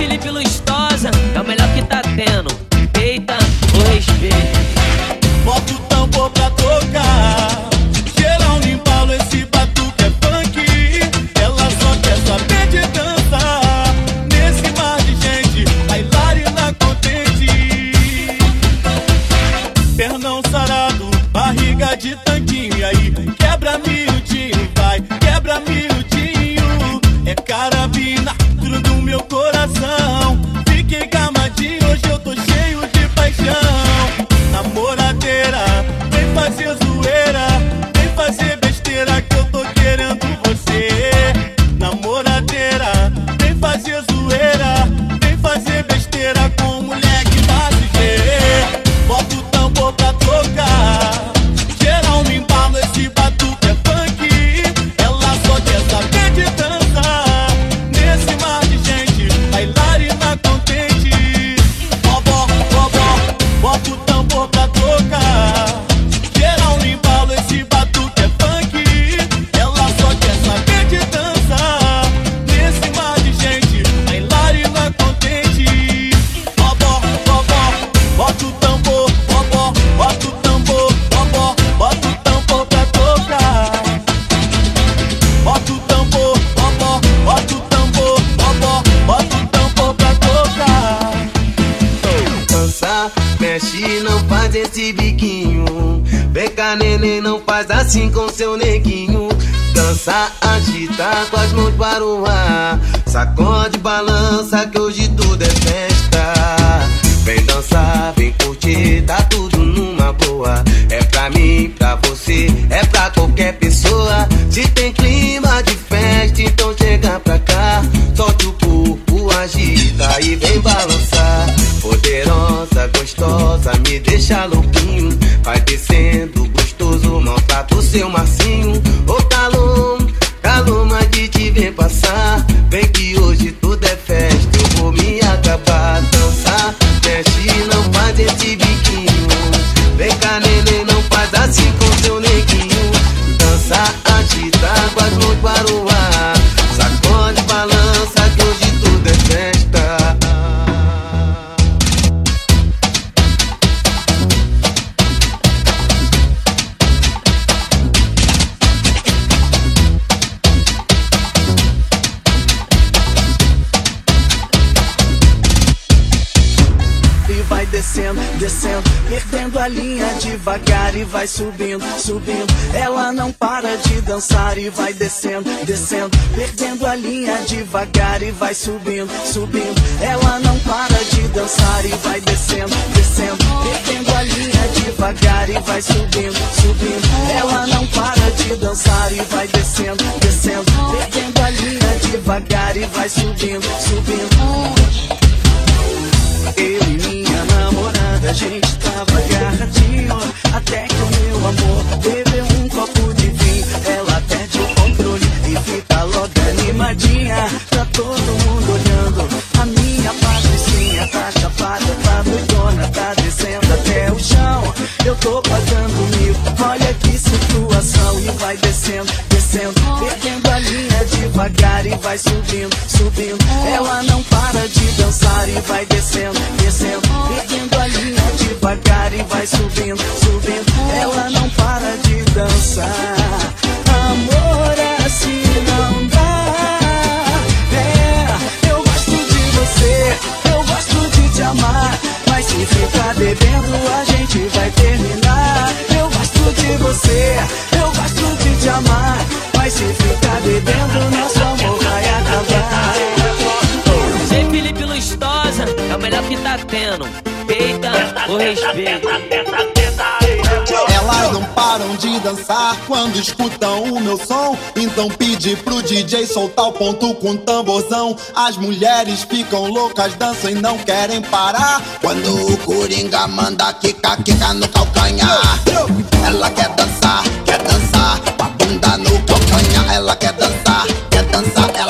Felipe Lustosa é o melhor que tá tendo. vai subindo, subindo. Ela não para de dançar e vai descendo, descendo. Perdendo a linha devagar e vai subindo, subindo. vai subindo, subindo. É Ela não Quando escutam o meu som, então pede pro DJ soltar o ponto com tamborzão. As mulheres ficam loucas, dançam e não querem parar. Quando o Coringa manda quica, quica no calcanhar. Ela quer dançar, quer dançar, com a bunda no calcanhar. Ela quer dançar, quer dançar, ela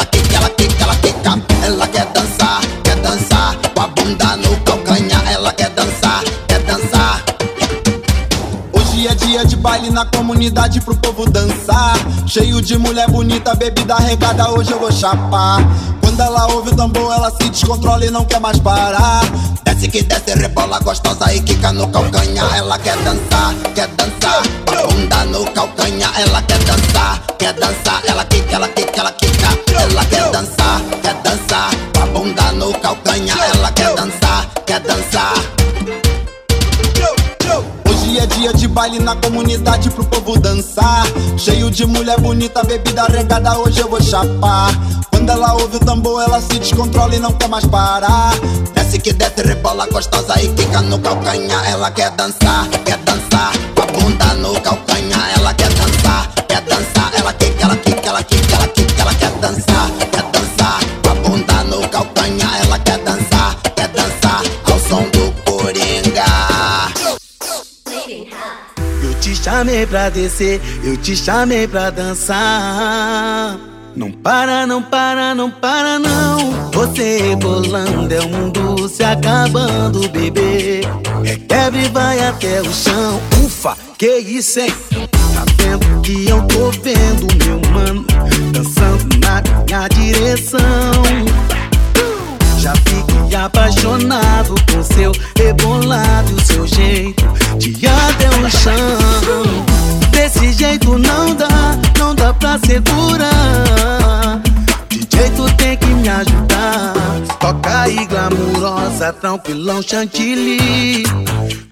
na comunidade pro povo dançar. Cheio de mulher bonita, bebida regada, hoje eu vou chapar. Quando ela ouve o tambor, ela se descontrola e não quer mais parar. Desce que desce, rebola gostosa e quica no calcanhar. Ela quer dançar, quer dançar. Bunda no calcanhar, ela quer dançar, quer dançar. Ela quica, ela quica, ela quica. Ela quer dançar, quer dançar. Bunda no calcanhar, ela quer baile na comunidade pro povo dançar. Cheio de mulher bonita, bebida regada, hoje eu vou chapar. Quando ela ouve o tambor, ela se descontrola e não quer mais parar. Desce que desce, rebola gostosa e quica no calcanhar. Ela quer dançar, quer dançar. Com a bunda no calcanhar, ela quer chamei pra descer, eu te chamei pra dançar. Não para, não para, não para, não. Você rebolando, é o mundo se acabando, bebê. Requebre e vai até o chão. Ufa, que isso, hein? Tá vendo que eu tô vendo, meu mano? Dançando na minha direção. Já fiquei apaixonado com seu rebolado e o seu jeito de até o chão. Desse jeito não dá, não dá pra segurar. DJ, tu tem que me ajudar. Toca aí, glamurosa, tranquilão, chantilly.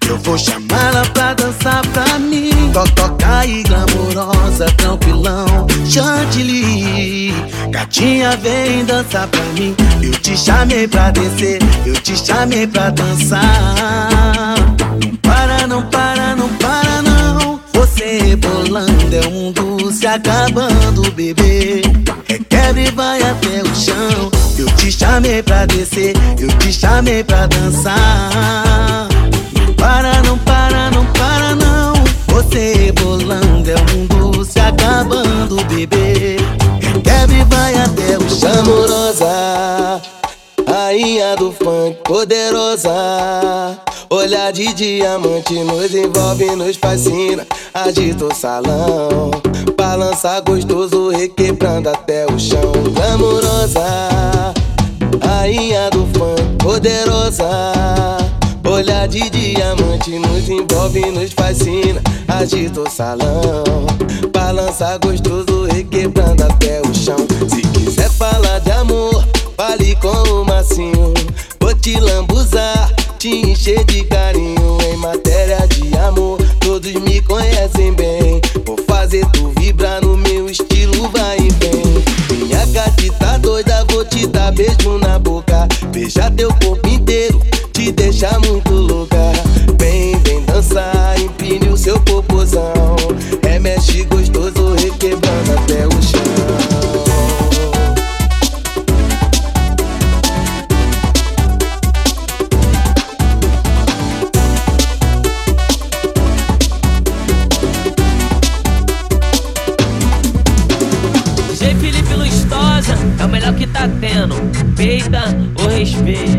Eu vou chamá-la pra dançar pra mim. To- Toca aí, glamurosa, tranquilão, chantilly. Gatinha, vem dançar pra mim. Eu te chamei pra descer, eu te chamei pra dançar. Não para, não para, não para, não. Você rebolando, é o mundo se acabando, bebê. Requebra e vai até o chão. Eu te chamei pra descer, eu te chamei pra dançar. Para, não para, não para, não. Você rebolando, é o mundo se acabando, bebê. Requebra e vai até o chão. Amorosa, rainha do funk, poderosa. Olhar de diamante nos envolve, nos fascina. Agita o salão, balança gostoso, requebrando até o chão. Glamourosa, rainha do funk, poderosa. Olhar de diamante nos envolve, nos fascina. Agita o salão, balança gostoso, requebrando até o chão. Se quiser falar de amor, fale com o macinho. Vou te lambuzar, te encher de carinho. Em matéria de amor, todos me conhecem bem. Vou fazer tu vibrar no meu estilo, vai e vem. Minha gatita doida, vou te dar beijo na boca. Beijar teu corpo inteiro, te deixar muito louca. Vem, vem dançar, empine o seu popozão. Remexe gostoso, requebrando até o chão. Felipe Lustosa é o melhor que tá tendo. Peita o respeito.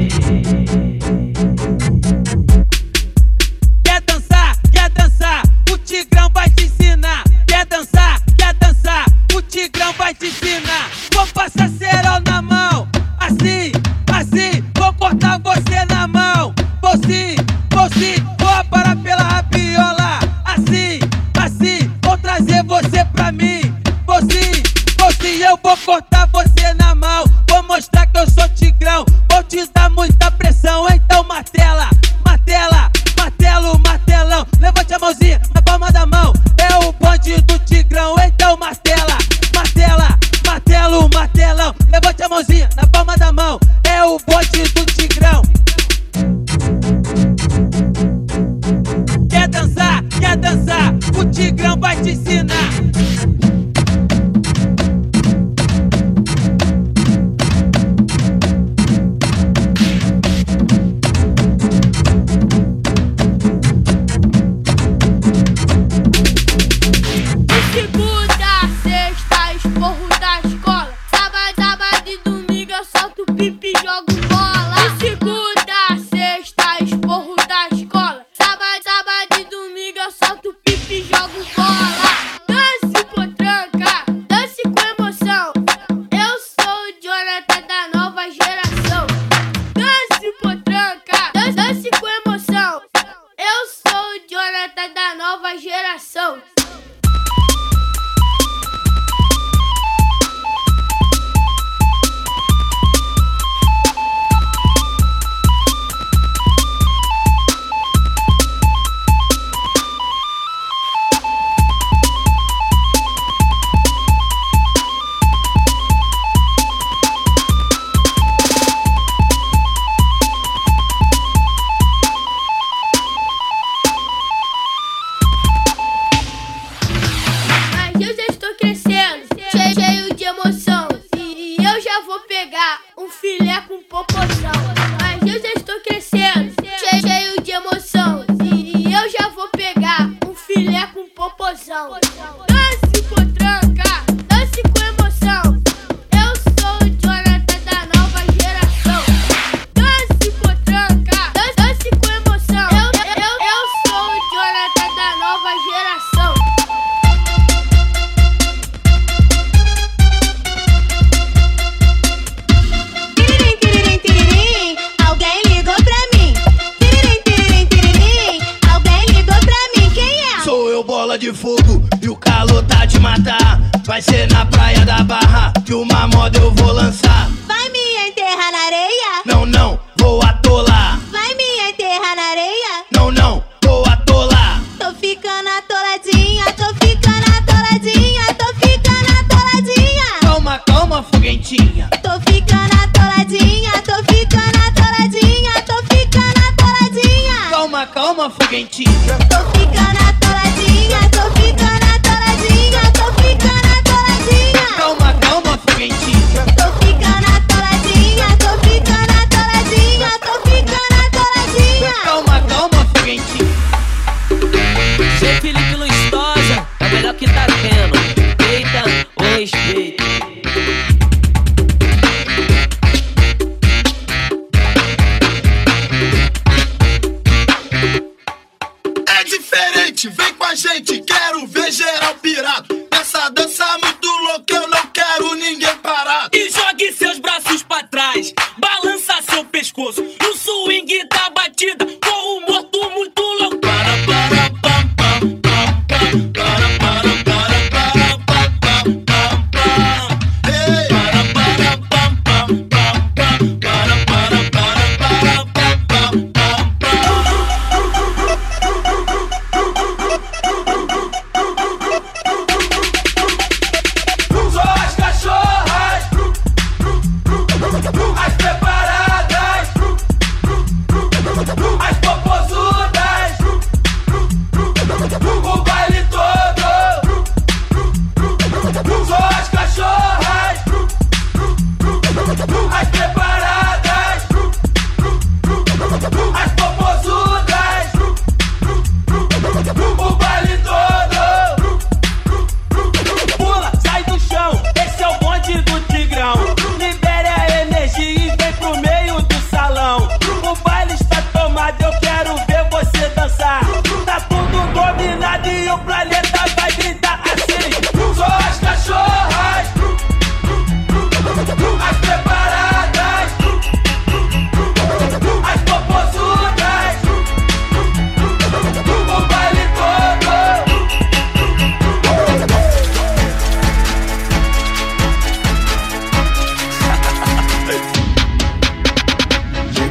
Vem com a gente,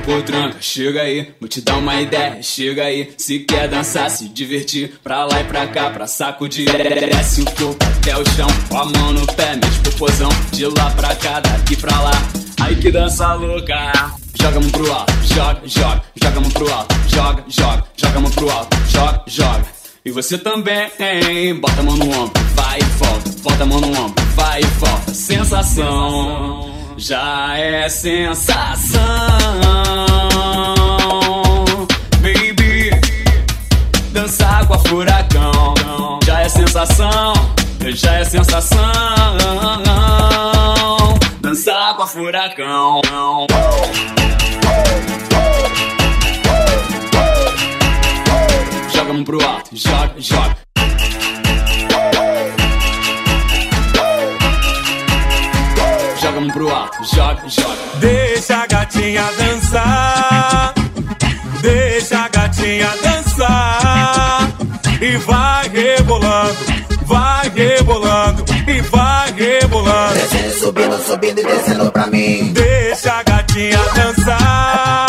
Potranca, chega aí, vou te dar uma ideia, chega aí. Se quer dançar, se divertir, pra lá e pra cá, pra sacudir. Desce o corpo até o chão, com a mão no pé, mexe popozão. De lá pra cá, daqui pra lá. Aí que dança louca. Joga a mão pro alto, joga, joga, joga a mão pro alto, joga, joga, joga a mão pro alto, joga, joga. E você também, bota a mão no ombro, vai e volta, bota a mão no ombro, vai e volta. Sensação, já é sensação, baby. Dançar com a furacão, já é sensação, já é sensação. Dançar com a furacão. Joga mão pro alto, joga, joga. Joga a mão pro alto, joga, joga. Deixa a gatinha dançar. Deixa a gatinha dançar. E vai rebolando, vai rebolando e vai rebolando. Descendo, subindo, subindo e descendo pra mim. Deixa a gatinha dançar.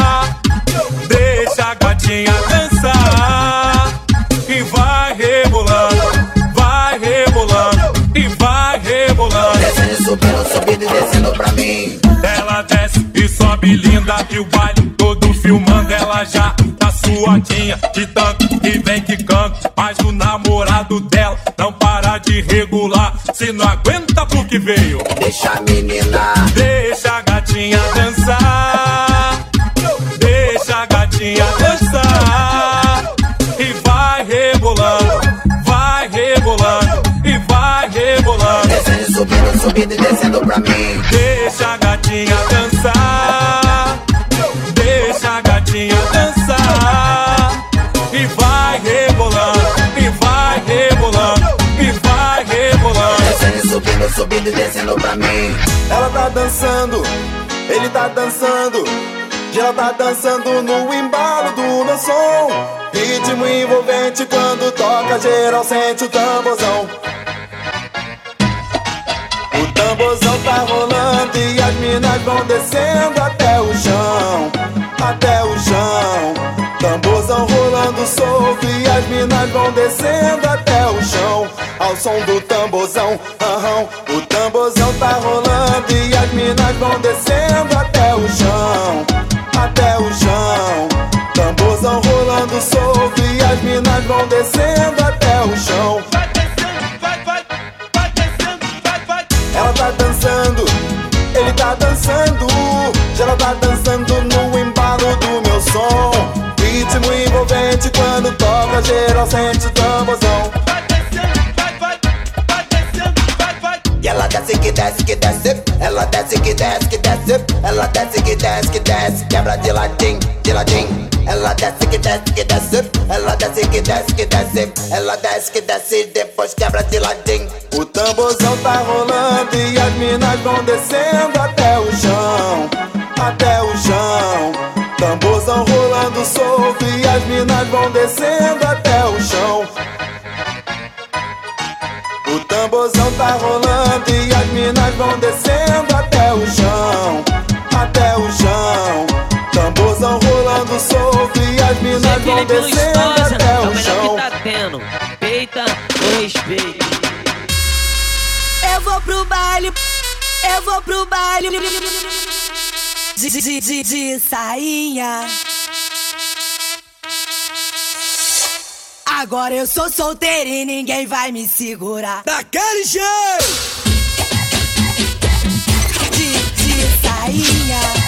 Subindo, subindo e descendo pra mim. Ela desce e sobe linda e o baile todo filmando ela já tá suadinha de tanto que vem que canta. Mas o namorado dela não para de regular. Se não aguenta porque veio, Deixa a menina, deixa a gatinha subindo e descendo pra mim. Ela tá dançando, ele tá dançando. Ela tá dançando no embalo do meu som. Ritmo envolvente quando toca, geral sente o tamborzão. O tamborzão tá rolando e as minas vão descendo até o chão, até o chão. Rolando solto e as minas vão descendo até o chão, ao som do tamborzão. aham. O tamborzão tá rolando e as minas vão descendo até o chão, até o chão. Tamborzão rolando solto e as minas vão descendo até o chão. Ela tá dançando, ele tá dançando. Já ela tá dançando quando toca, geral sente o tamborzão. E ela desce que desce que desce, ela desce que desce que desce, ela desce que desce que desce, quebra de ladinho, de ladinho. Ela desce que desce que desce, ela desce que desce que desce, ela desce que desce e depois quebra de ladinho. O tamborzão tá rolando e as minas vão descendo até o chão, até o chão. E as minas vão descendo até o chão. O tamborzão tá rolando e as minas vão descendo até o chão, até o chão. Tamborzão rolando solto e as minas vão Felipe descendo Lustosa, até é o chão. que tá tendo. Peita respeito. Eu vou pro baile, eu vou pro baile de, de, de, de sainha. Agora eu sou solteira e ninguém vai me segurar. Daquele jeito! De, de sainha.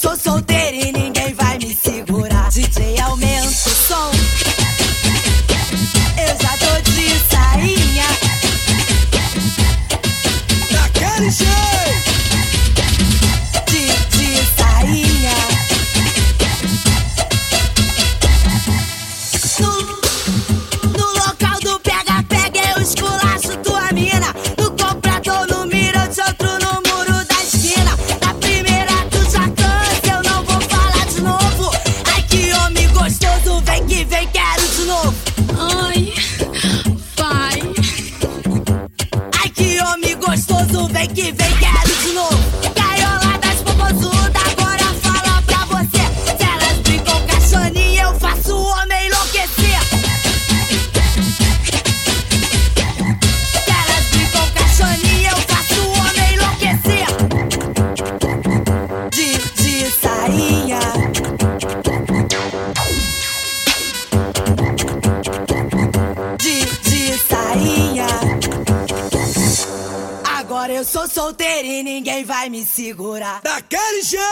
Agora eu que vem, quero de novo. Ninguém vai me segurar. Daquele jeito!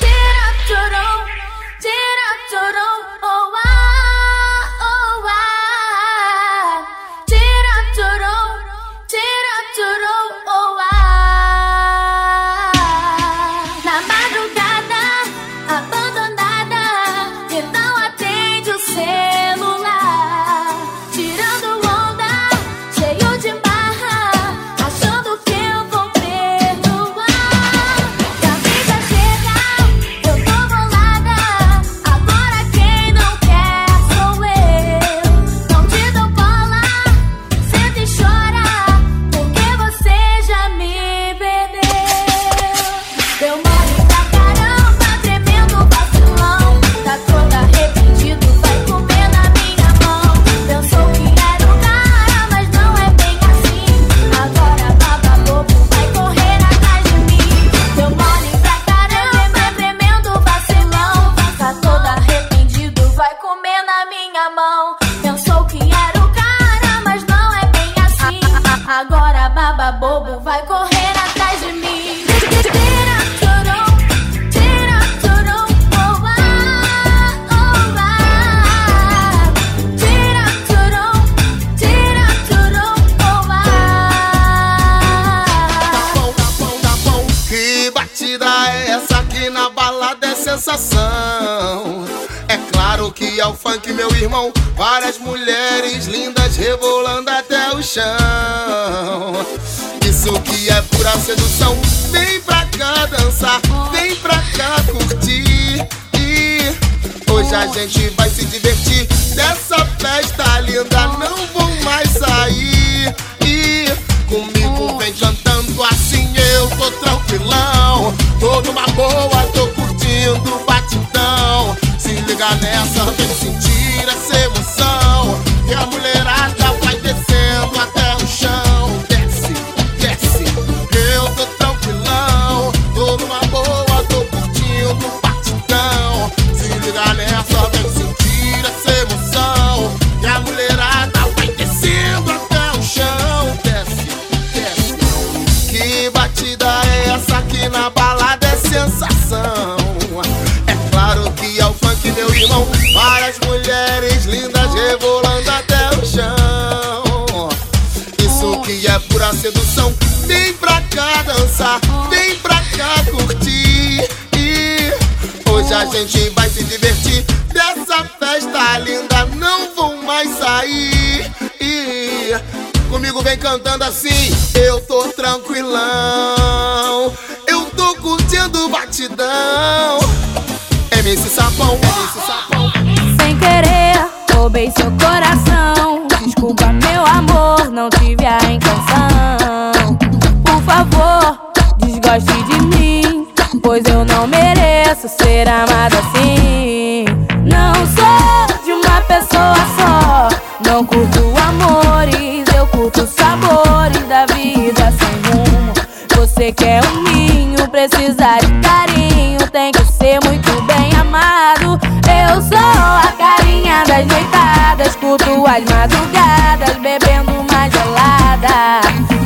Tira chorão, tira chorão, sensação. É claro que é o funk, meu irmão. Várias mulheres lindas rebolando até o chão. Isso que é pura sedução. Vem pra cá dançar, vem pra cá curtir. E hoje a gente vai se divertir. Dessa festa linda, não vou mais sair. E comigo vem cantando assim, eu tô tranquilão. Tô numa boa, nessa, Várias mulheres lindas rebolando até o chão. Isso que é pura sedução. Vem pra cá dançar, vem pra cá curtir. E hoje a gente vai se divertir. Dessa festa linda, não vou mais sair. E comigo vem cantando assim. Eu tô tranquilão. Eu tô curtindo batidão. MC Sapão, MC Sapão. Roubei seu coração. Desculpa, meu amor, não tive a intenção. Por favor, desgoste de mim, pois eu não mereço ser amada assim. Não sou de uma pessoa só, não curto amores, eu curto sabores da vida sem rumo. Você quer um noitadas, curto as madrugadas, bebendo uma gelada.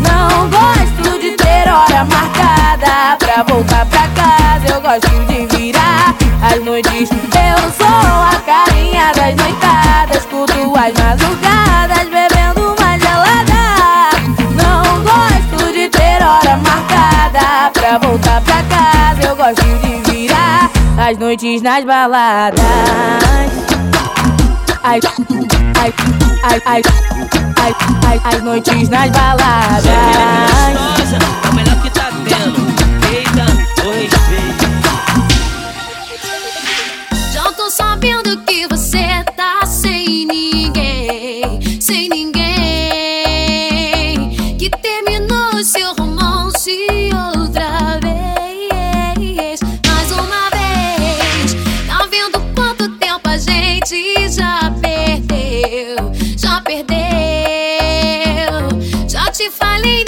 Não gosto de ter hora marcada pra voltar pra casa, eu gosto de virar as noites. Eu sou a carinha das noitadas, curto as madrugadas, bebendo uma gelada. Não gosto de ter hora marcada pra voltar pra casa. Eu gosto de virar as noites nas baladas. Ai, ai, ai, ai, ai, ai, as noites nas baladas. Gostosa, é o melhor que tá tendo.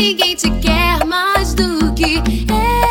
Ninguém te quer mais do que eu.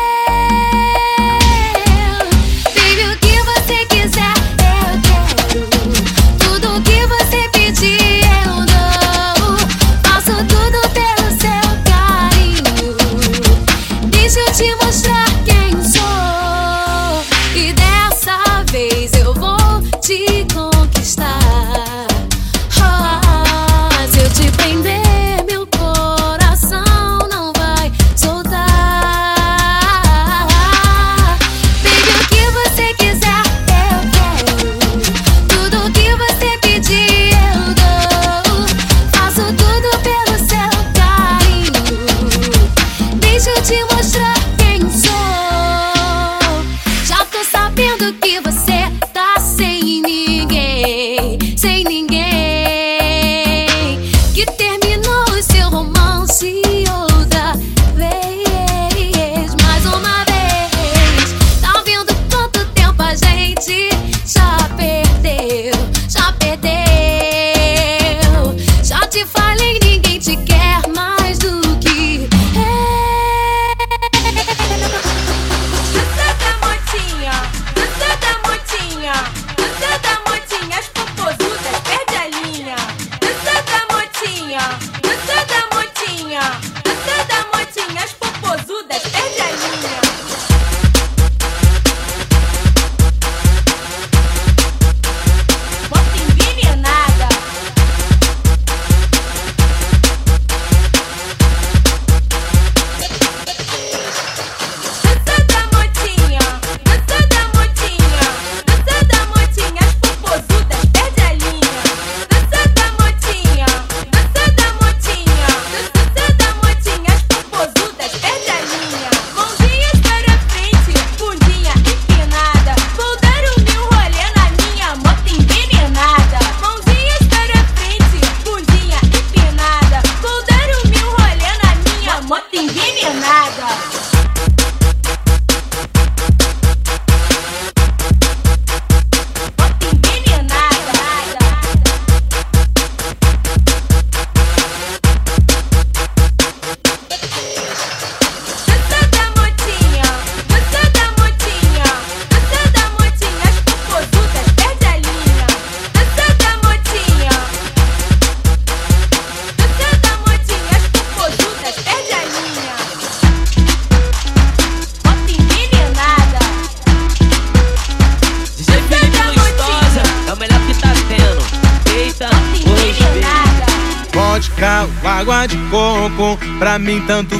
Mim tanto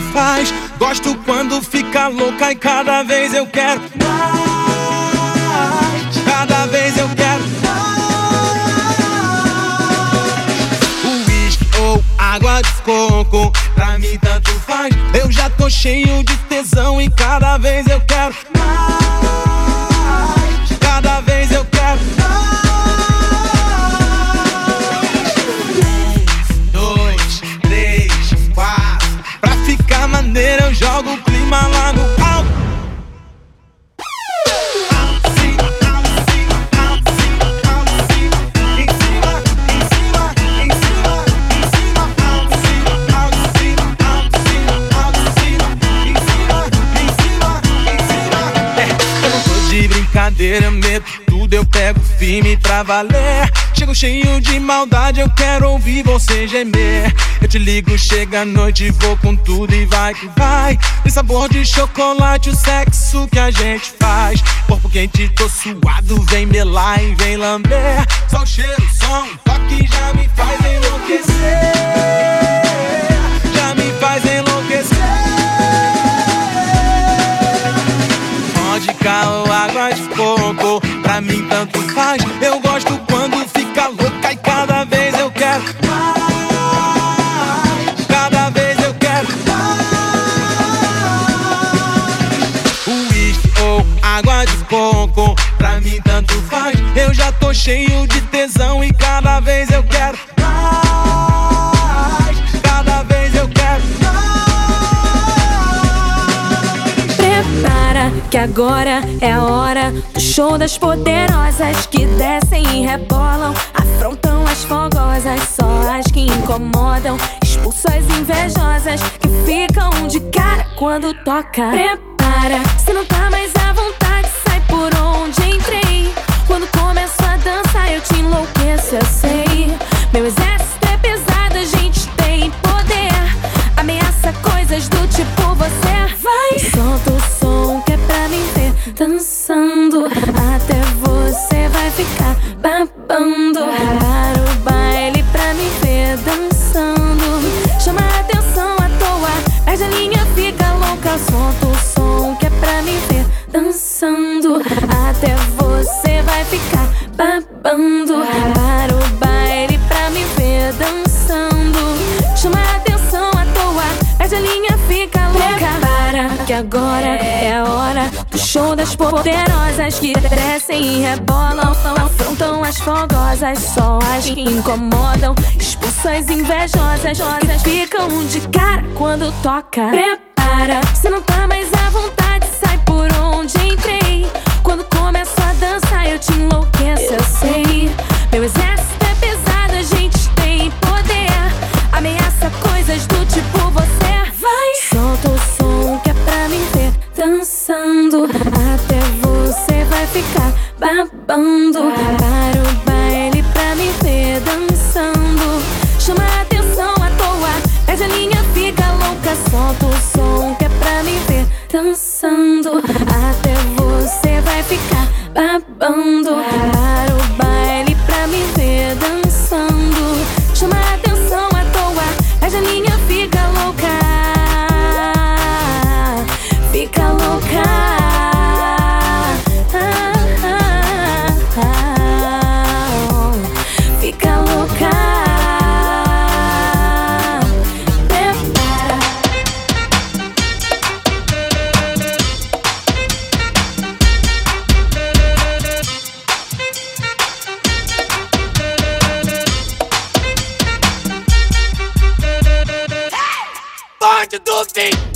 eu meto tudo, eu pego firme pra valer. Chego cheio de maldade, eu quero ouvir você gemer. Eu te ligo, chega a noite, vou com tudo e vai que vai. Tem sabor de chocolate, o sexo que a gente faz. Corpo quente, tô suado, vem melar e vem lamber. Só o cheiro, o som, toque já me faz enlouquecer. Mim tanto faz. Eu gosto quando fica louca e cada vez eu quero mais. Cada vez eu quero mais. Uísque ou água de coco, pra mim tanto faz. Eu já tô cheio de tesão e cada vez eu quero que agora é a hora do show das poderosas que descem e rebolam, afrontam as fogosas, só as que incomodam, expulsam as invejosas que ficam de cara quando toca. Prepara, se não tá mais à vontade, sai por onde entrei. Quando começo a dançar, eu te enlouqueço, eu sei. Meu exército é pesado, a gente tem poder. Ameaça coisas do tipo tan poderosas que descem e rebolam, afrontam as fogosas, só as que incomodam, expulsam as invejosas, que ficam de cara quando toca. Prepara, se não tá mais Bonde do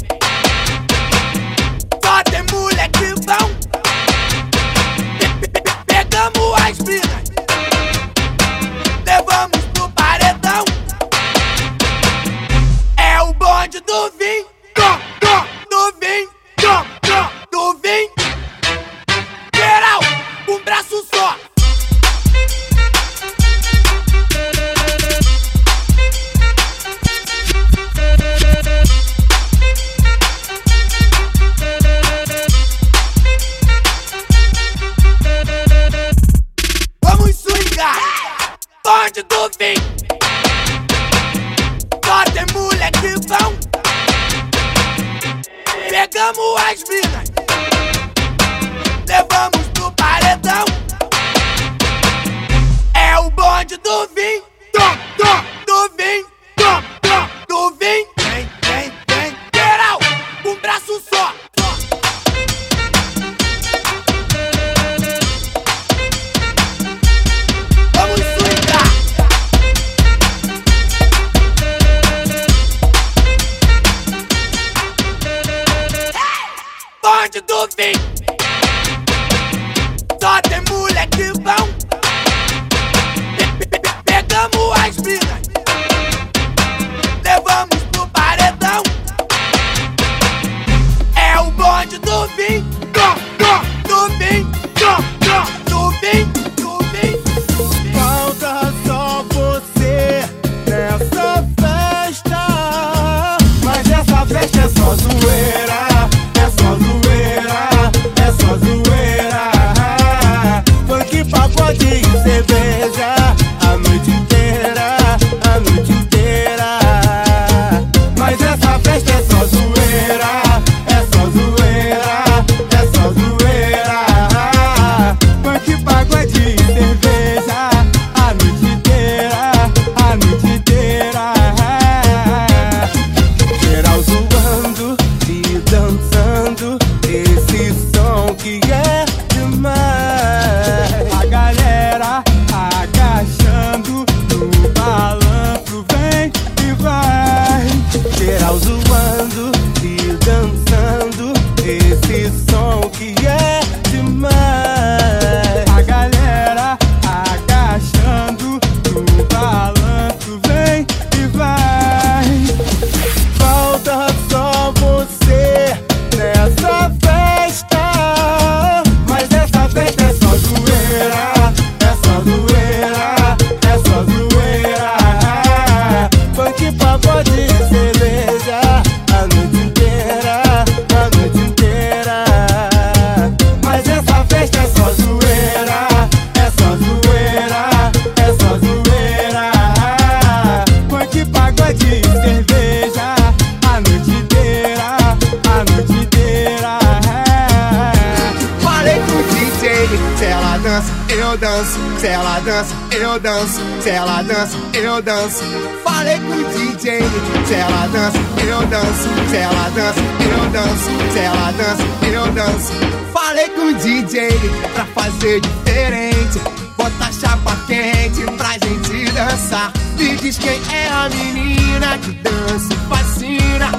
se ela dança, eu danço. Se ela dança, eu danço. Se ela dança, eu danço. Falei com o DJ, se ela dança, eu danço. Se ela dança, eu danço. Se ela dança, eu danço. Falei com o DJ pra fazer diferente. Bota chapa quente pra gente dançar. Me diz quem é a menina que dança fascina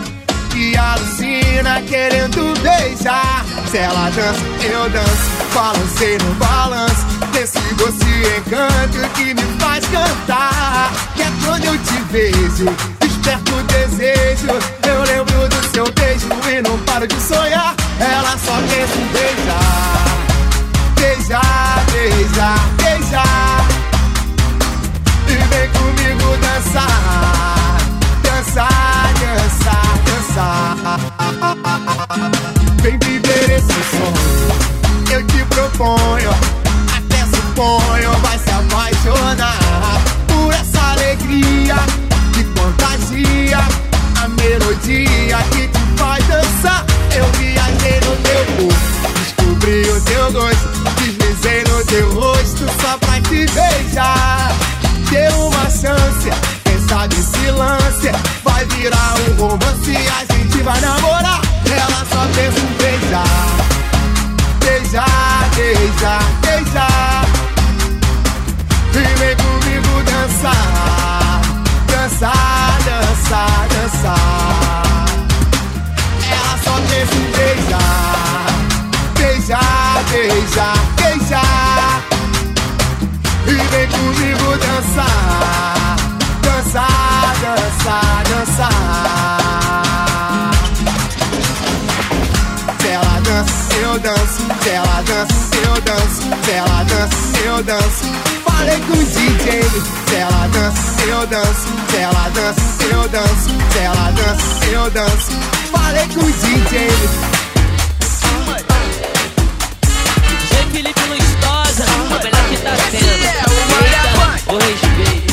que alucina querendo beijar. Se ela dança, eu danço, balancei no balanço. Desse doce encanto que me faz cantar. Que é quando eu te vejo, desperto o desejo. Eu lembro do seu beijo e não paro de sonhar. Ela só pensa em beijar. Beijar, beijar, beijar. E vem comigo dançar. Dançar, dançar, dançar. Vem viver esse sonho. Eu te proponho. Até suponho, vai se apaixonar por essa alegria que contagia. A melodia que te faz dançar. Eu viajei no teu corpo, descobri o teu gosto. Deslizei no teu rosto só pra te beijar. Dê uma chance, quem sabe lance. Vai virar um romance, a gente vai namorar. Beijar, beijar. E vem comigo dançar, dançar, dançar, dançar. Ela só em beijar, beijar, beijar, beijar. E vem comigo dançar, dançar, dançar, dançar. Danço. Se ela dança, eu danço. Se ela dança, eu danço. Falei com o DJ. Se ela dança, eu danço. Se ela dança, eu danço. Se ela dança, eu danço. Falei com o DJ. G Felipe Lustosa, é o melhor que tá tendo. Eita, o respeito.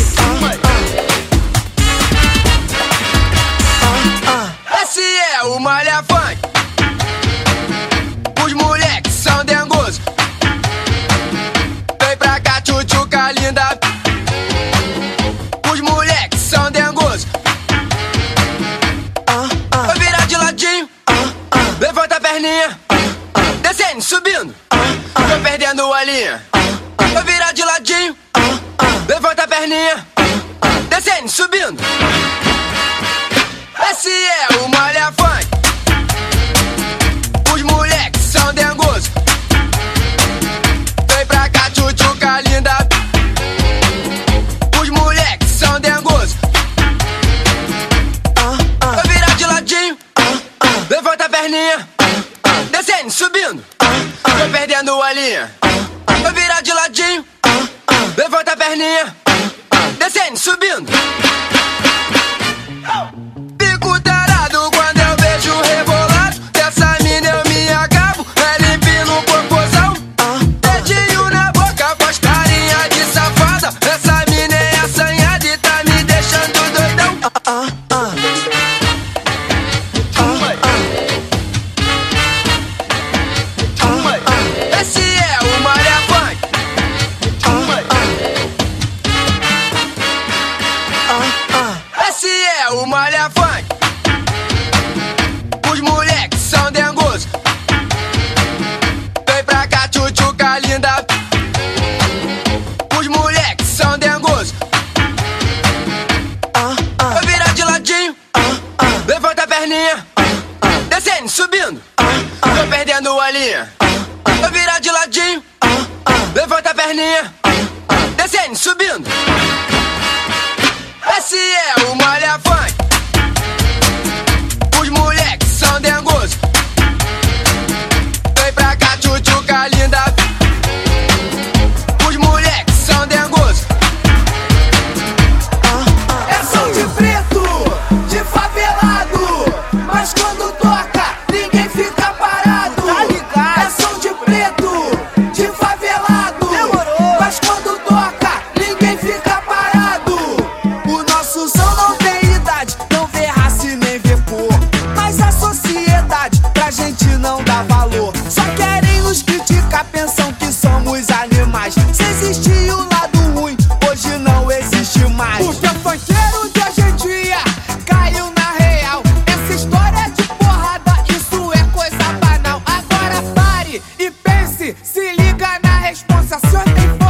se liga na responsa, só tem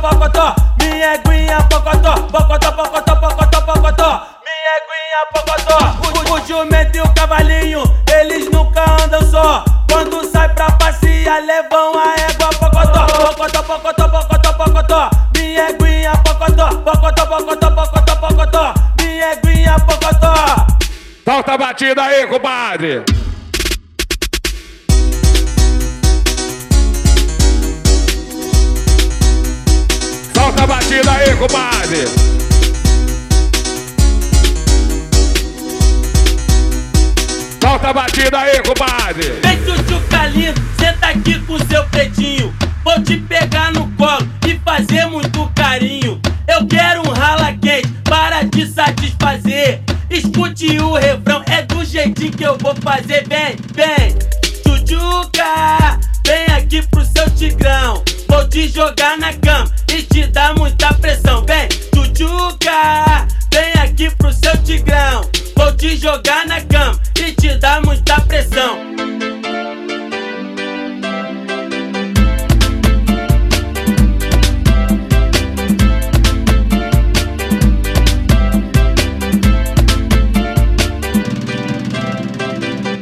pocotó. Minha eguinha pocotó. Pocotó, pocotó, pocotó, pocotó. Minha eguinha pocotó. O, o jumento e o cavalinho, eles nunca andam só. Quando sai pra passear, levam a égua pocotó. Pocotó, pocotó, pocotó, pocotó. Minha eguinha pocotó. Pocotó, pocotó, pocotó, pocotó. Minha eguinha pocotó. Solta a batida aí, compadre. Solta a batida aí, compadre. Solta a batida aí, compadre. Vem tchutchuca lindo, senta aqui com seu pretinho. Vou te pegar no colo e fazer muito carinho. Eu quero um rala quente para te satisfazer. Escute o refrão, é do jeitinho que eu vou fazer. Vem, vem, tchutchuca, vem aqui pro seu tigrão. Vou te jogar na cama e te dar muita pressão. Vem, tchutchuca, vem aqui pro seu tigrão. Vou te jogar na cama e te dar muita pressão.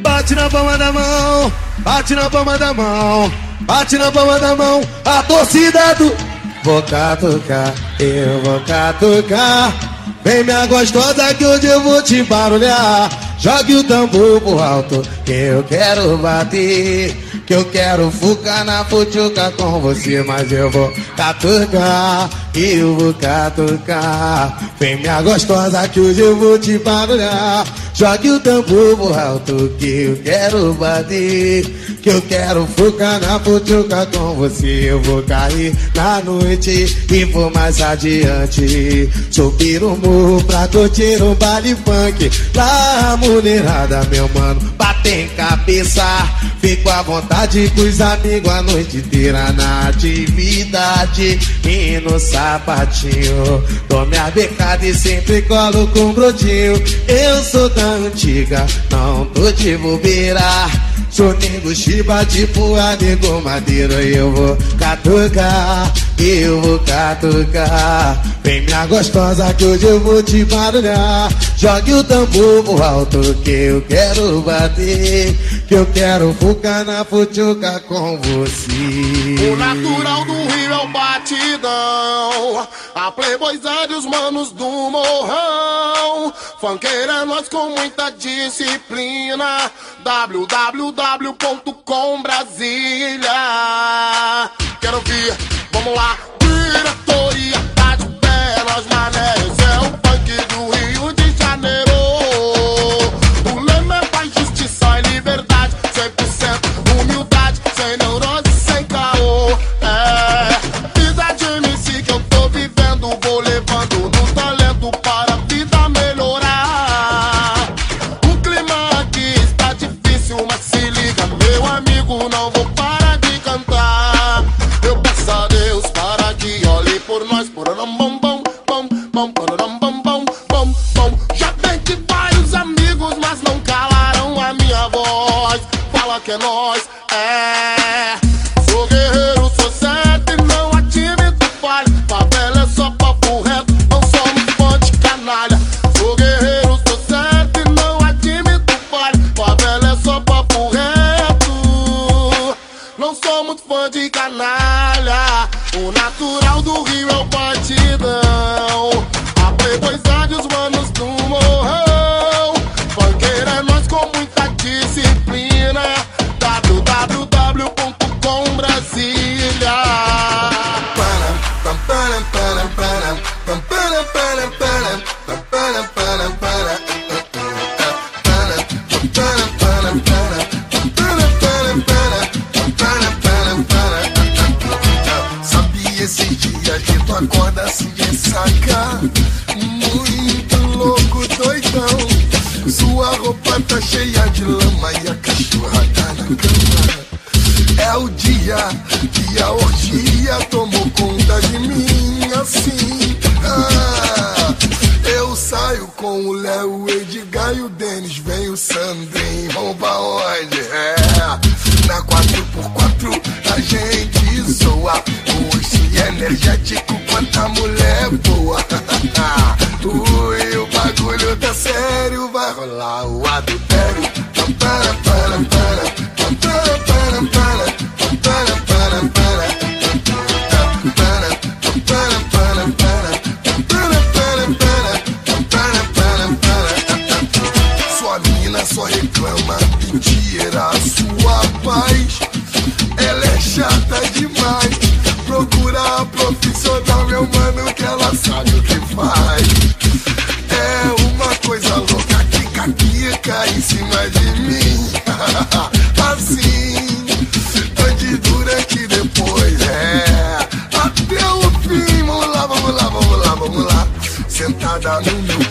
Bate na palma da mão, bate na palma da mão, bate na palma da mão, a torcida do. Vou catucar, eu vou catucar. Vem minha gostosa que hoje eu vou te barulhar. Jogue o tambor pro alto, que eu quero bater. Que eu quero fucar na futuca com você, mas eu vou catucar, eu vou catucar. Vem minha gostosa que hoje eu vou te barulhar. Jogue o tambor pro alto, que eu quero bater. Que eu quero fucar na futuca com você. Eu vou cair na noite e vou mais adiante. Subir o morro pra curtir um baile funk. Lá mulherada, meu mano, batem cabeça. Fico à vontade com os amigos a noite inteira na atividade. E no sapatinho, dou minha becada e sempre colo com brodinho. Eu sou da antiga, não tô de bobeira. Nego chiba, tipo amigo madeira. Eu vou catucar, eu vou catucar. Vem minha gostosa que hoje eu vou te barulhar. Jogue o tambor alto que eu quero bater. Que eu quero focar na futuca com você. O natural do Rio é o batidão. A playboyzada e os manos do morrão. Funkeira é nós com muita disciplina. www.com Brasília. Quero ver, vamos lá. Diretoria tá de pé, nós manés. Um bom bom bom bom um bom bom bom bom. Já tentei vários amigos, mas não calaram a minha voz. Fala que é nós, A sua paz. Ela é chata demais. Procura a profissional, é meu mano, que ela sabe o que faz. É uma coisa louca que caquica em cima de mim. assim, antes, durante e depois. É, até o fim. Vamos lá, vamos lá, vamos lá, vamos lá. Sentada no meu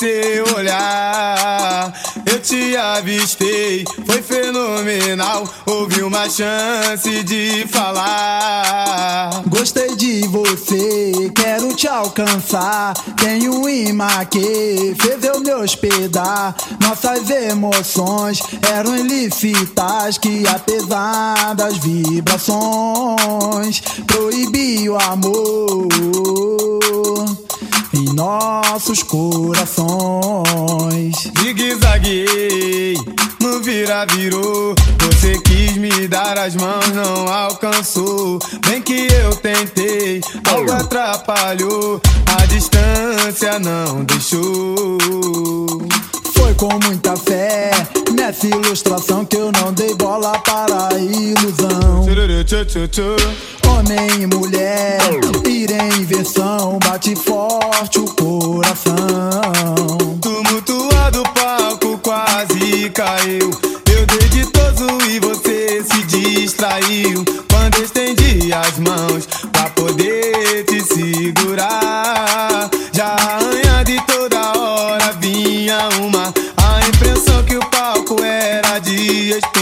seu olhar. Eu te avistei, foi fenomenal. Houve uma chance de falar. Gostei de você, quero te alcançar. Tenho um imã que fez eu me hospedar. Nossas emoções eram ilícitas, que apesar das vibrações, proibi o amor nossos corações. Zigue-zaguei, no vira virou. Você quis me dar as mãos, não alcançou. Bem que eu tentei, algo atrapalhou. A distância não deixou com muita fé. Nessa ilustração que eu não dei bola para a ilusão. Homem e mulher, irem versão bate forte o coração. Tumultuado palco quase caiu. Eu dei de e você se distraiu. Quando estendi as mãos pra poder te segurar.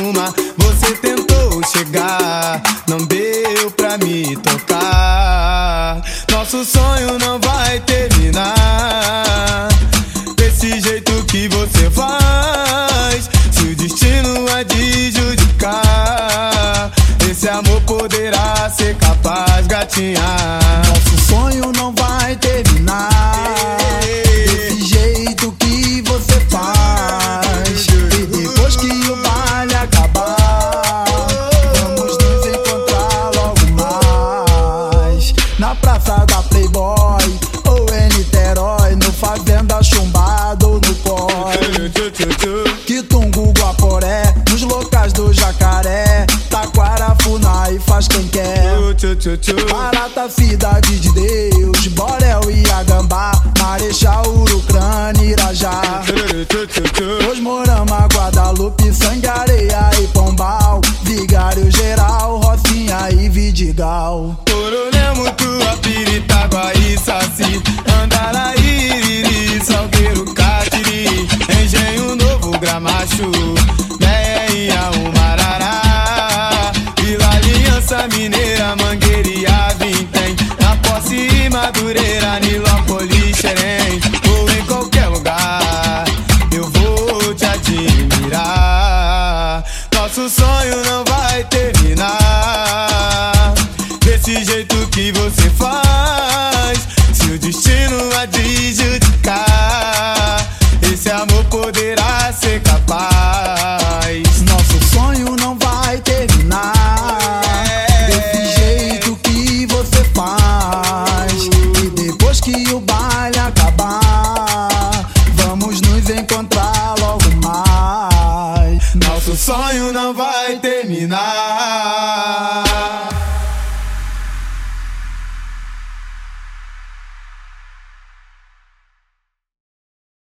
nenhuma você tentou chegar, não deu pra me tocar. Nosso sonho